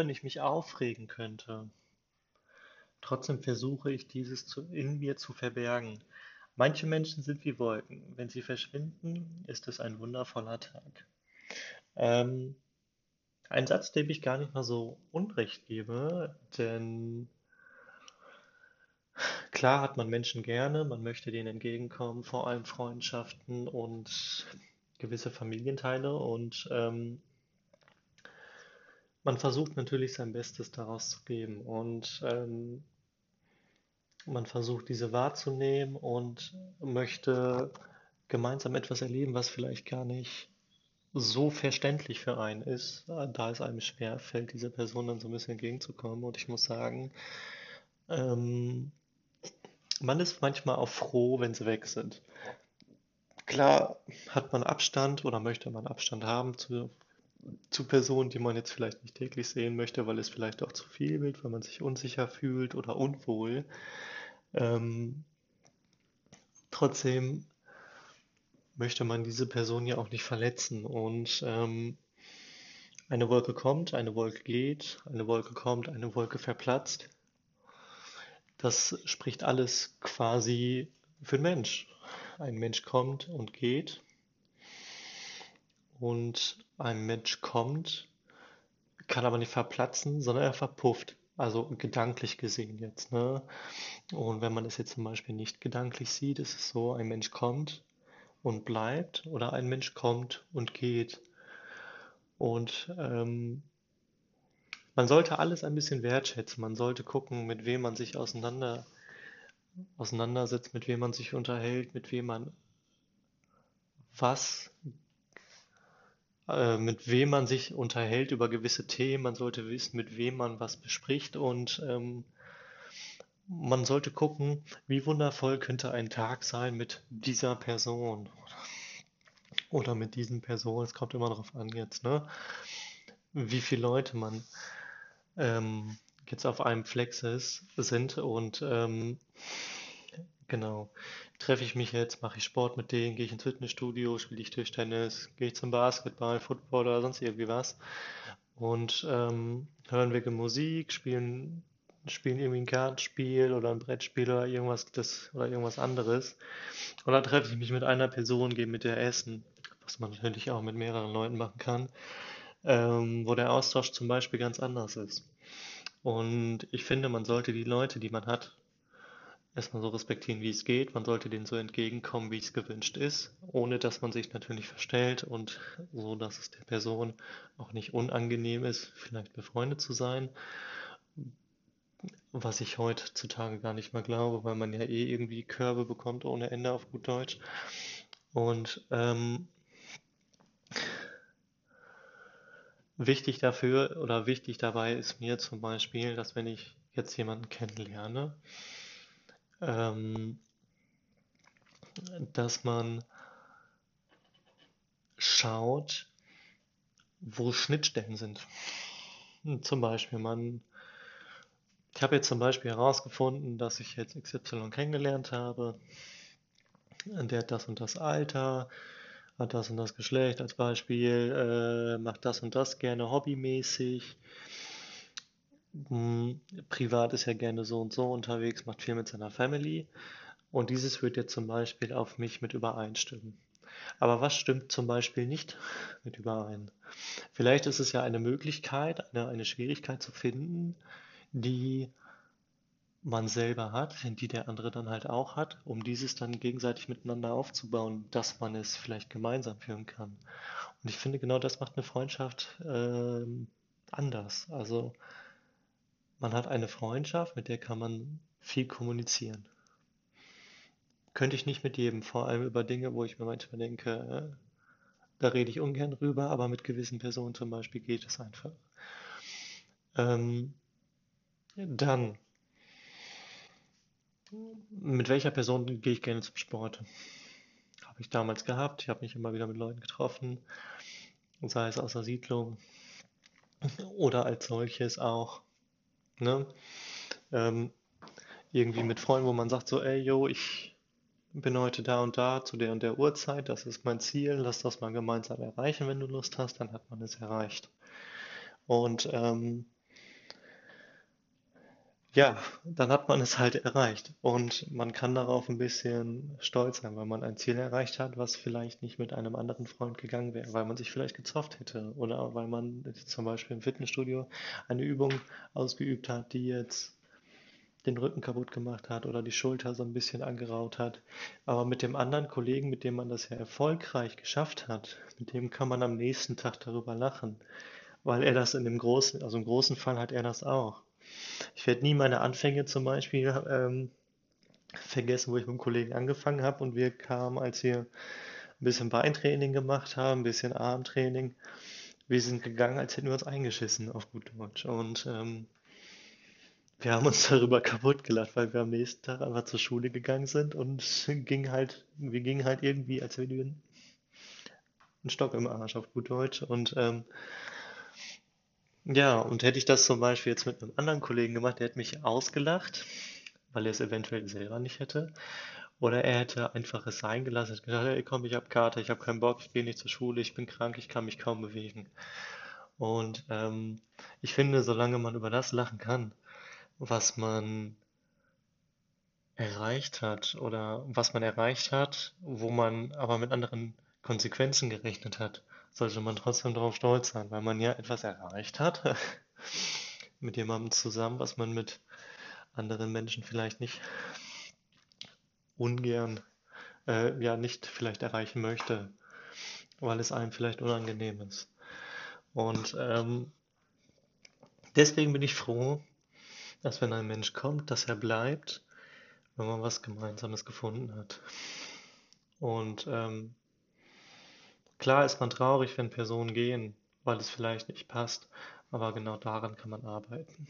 wenn ich mich aufregen könnte, trotzdem versuche ich dieses zu, in mir zu verbergen. Manche Menschen sind wie Wolken. Wenn sie verschwinden, ist es ein wundervoller Tag. Ähm, ein Satz, dem ich gar nicht mal so Unrecht gebe, denn klar hat man Menschen gerne, man möchte denen entgegenkommen, vor allem Freundschaften und gewisse Familienteile und ähm, man versucht natürlich sein Bestes daraus zu geben und ähm, man versucht diese wahrzunehmen und möchte gemeinsam etwas erleben, was vielleicht gar nicht so verständlich für einen ist, da es einem schwer fällt, dieser Person dann so ein bisschen entgegenzukommen. Und ich muss sagen, ähm, man ist manchmal auch froh, wenn sie weg sind. Klar hat man Abstand oder möchte man Abstand haben zu, zu Personen, die man jetzt vielleicht nicht täglich sehen möchte, weil es vielleicht auch zu viel wird, weil man sich unsicher fühlt oder unwohl. Ähm, trotzdem möchte man diese Person ja auch nicht verletzen. Und ähm, eine Wolke kommt, eine Wolke geht, eine Wolke kommt, eine Wolke verplatzt. Das spricht alles quasi für den Mensch. Ein Mensch kommt und geht. Und ein Mensch kommt, kann aber nicht verplatzen, sondern er verpufft. Also gedanklich gesehen jetzt. Ne? Und wenn man es jetzt zum Beispiel nicht gedanklich sieht, ist es so, ein Mensch kommt und bleibt oder ein Mensch kommt und geht. Und ähm, man sollte alles ein bisschen wertschätzen. Man sollte gucken, mit wem man sich auseinander, auseinandersetzt, mit wem man sich unterhält, mit wem man was, äh, mit wem man sich unterhält über gewisse Themen. Man sollte wissen, mit wem man was bespricht und ähm, man sollte gucken, wie wundervoll könnte ein Tag sein mit dieser Person oder mit diesen Personen. Es kommt immer darauf an jetzt, ne? Wie viele Leute man ähm, jetzt auf einem Flex ist, sind und ähm, genau. Treffe ich mich jetzt, mache ich Sport mit denen, gehe ich ins Fitnessstudio, spiele ich Tischtennis, gehe ich zum Basketball, Football oder sonst irgendwie was. Und ähm, hören wir Musik, spielen spielen irgendwie ein Kartenspiel oder ein Brettspiel oder irgendwas das oder irgendwas anderes. Und dann treffe ich mich mit einer Person, gehe mit der essen, was man natürlich auch mit mehreren Leuten machen kann, ähm, wo der Austausch zum Beispiel ganz anders ist. Und ich finde, man sollte die Leute, die man hat, erstmal so respektieren, wie es geht. Man sollte denen so entgegenkommen, wie es gewünscht ist, ohne dass man sich natürlich verstellt und so, dass es der Person auch nicht unangenehm ist, vielleicht befreundet zu sein was ich heutzutage gar nicht mehr glaube, weil man ja eh irgendwie Körbe bekommt ohne Ende auf gut Deutsch. Und ähm, wichtig dafür oder wichtig dabei ist mir zum Beispiel, dass wenn ich jetzt jemanden kennenlerne, ähm, dass man schaut, wo Schnittstellen sind. Zum Beispiel, man ich habe jetzt zum Beispiel herausgefunden, dass ich jetzt XY kennengelernt habe. Der hat das und das Alter, hat das und das Geschlecht als Beispiel, äh, macht das und das gerne hobbymäßig. Hm, privat ist er gerne so und so unterwegs, macht viel mit seiner Family. Und dieses wird jetzt zum Beispiel auf mich mit übereinstimmen. Aber was stimmt zum Beispiel nicht mit überein? Vielleicht ist es ja eine Möglichkeit, eine, eine Schwierigkeit zu finden, die man selber hat, die der andere dann halt auch hat, um dieses dann gegenseitig miteinander aufzubauen, dass man es vielleicht gemeinsam führen kann. Und ich finde, genau das macht eine Freundschaft äh, anders. Also man hat eine Freundschaft, mit der kann man viel kommunizieren. Könnte ich nicht mit jedem, vor allem über Dinge, wo ich mir manchmal denke, äh, da rede ich ungern drüber, aber mit gewissen Personen zum Beispiel geht es einfach. Ähm, dann, mit welcher Person gehe ich gerne zum Sport? Habe ich damals gehabt. Ich habe mich immer wieder mit Leuten getroffen, sei es aus der Siedlung oder als solches auch. Ne? Ähm, irgendwie mit Freunden, wo man sagt so, ey, yo, ich bin heute da und da zu der und der Uhrzeit, das ist mein Ziel, lass das mal gemeinsam erreichen, wenn du Lust hast, dann hat man es erreicht. Und ähm, ja, dann hat man es halt erreicht. Und man kann darauf ein bisschen stolz sein, weil man ein Ziel erreicht hat, was vielleicht nicht mit einem anderen Freund gegangen wäre, weil man sich vielleicht gezofft hätte oder weil man zum Beispiel im Fitnessstudio eine Übung ausgeübt hat, die jetzt den Rücken kaputt gemacht hat oder die Schulter so ein bisschen angeraut hat. Aber mit dem anderen Kollegen, mit dem man das ja erfolgreich geschafft hat, mit dem kann man am nächsten Tag darüber lachen, weil er das in dem großen, also im großen Fall hat er das auch. Ich werde nie meine Anfänge zum Beispiel ähm, vergessen, wo ich mit einem Kollegen angefangen habe und wir kamen, als wir ein bisschen Beintraining gemacht haben, ein bisschen Armtraining. Wir sind gegangen, als hätten wir uns eingeschissen, auf gut Deutsch. Und ähm, wir haben uns darüber kaputt gelacht, weil wir am nächsten Tag einfach zur Schule gegangen sind und ging halt, wir gingen halt irgendwie, als wären wir einen Stock im Arsch, auf gut Deutsch. Und ähm, ja, und hätte ich das zum Beispiel jetzt mit einem anderen Kollegen gemacht, der hätte mich ausgelacht, weil er es eventuell selber nicht hätte. Oder er hätte einfach es sein gelassen, hätte gesagt, hey komm, ich habe Kater, ich habe keinen Bock, ich gehe nicht zur Schule, ich bin krank, ich kann mich kaum bewegen. Und ähm, ich finde, solange man über das lachen kann, was man erreicht hat oder was man erreicht hat, wo man aber mit anderen Konsequenzen gerechnet hat, sollte man trotzdem darauf stolz sein, weil man ja etwas erreicht hat mit jemandem zusammen, was man mit anderen Menschen vielleicht nicht ungern, äh, ja, nicht vielleicht erreichen möchte, weil es einem vielleicht unangenehm ist. Und ähm, deswegen bin ich froh, dass wenn ein Mensch kommt, dass er bleibt, wenn man was Gemeinsames gefunden hat. Und ähm, klar ist man traurig, wenn Personen gehen, weil es vielleicht nicht passt, aber genau daran kann man arbeiten.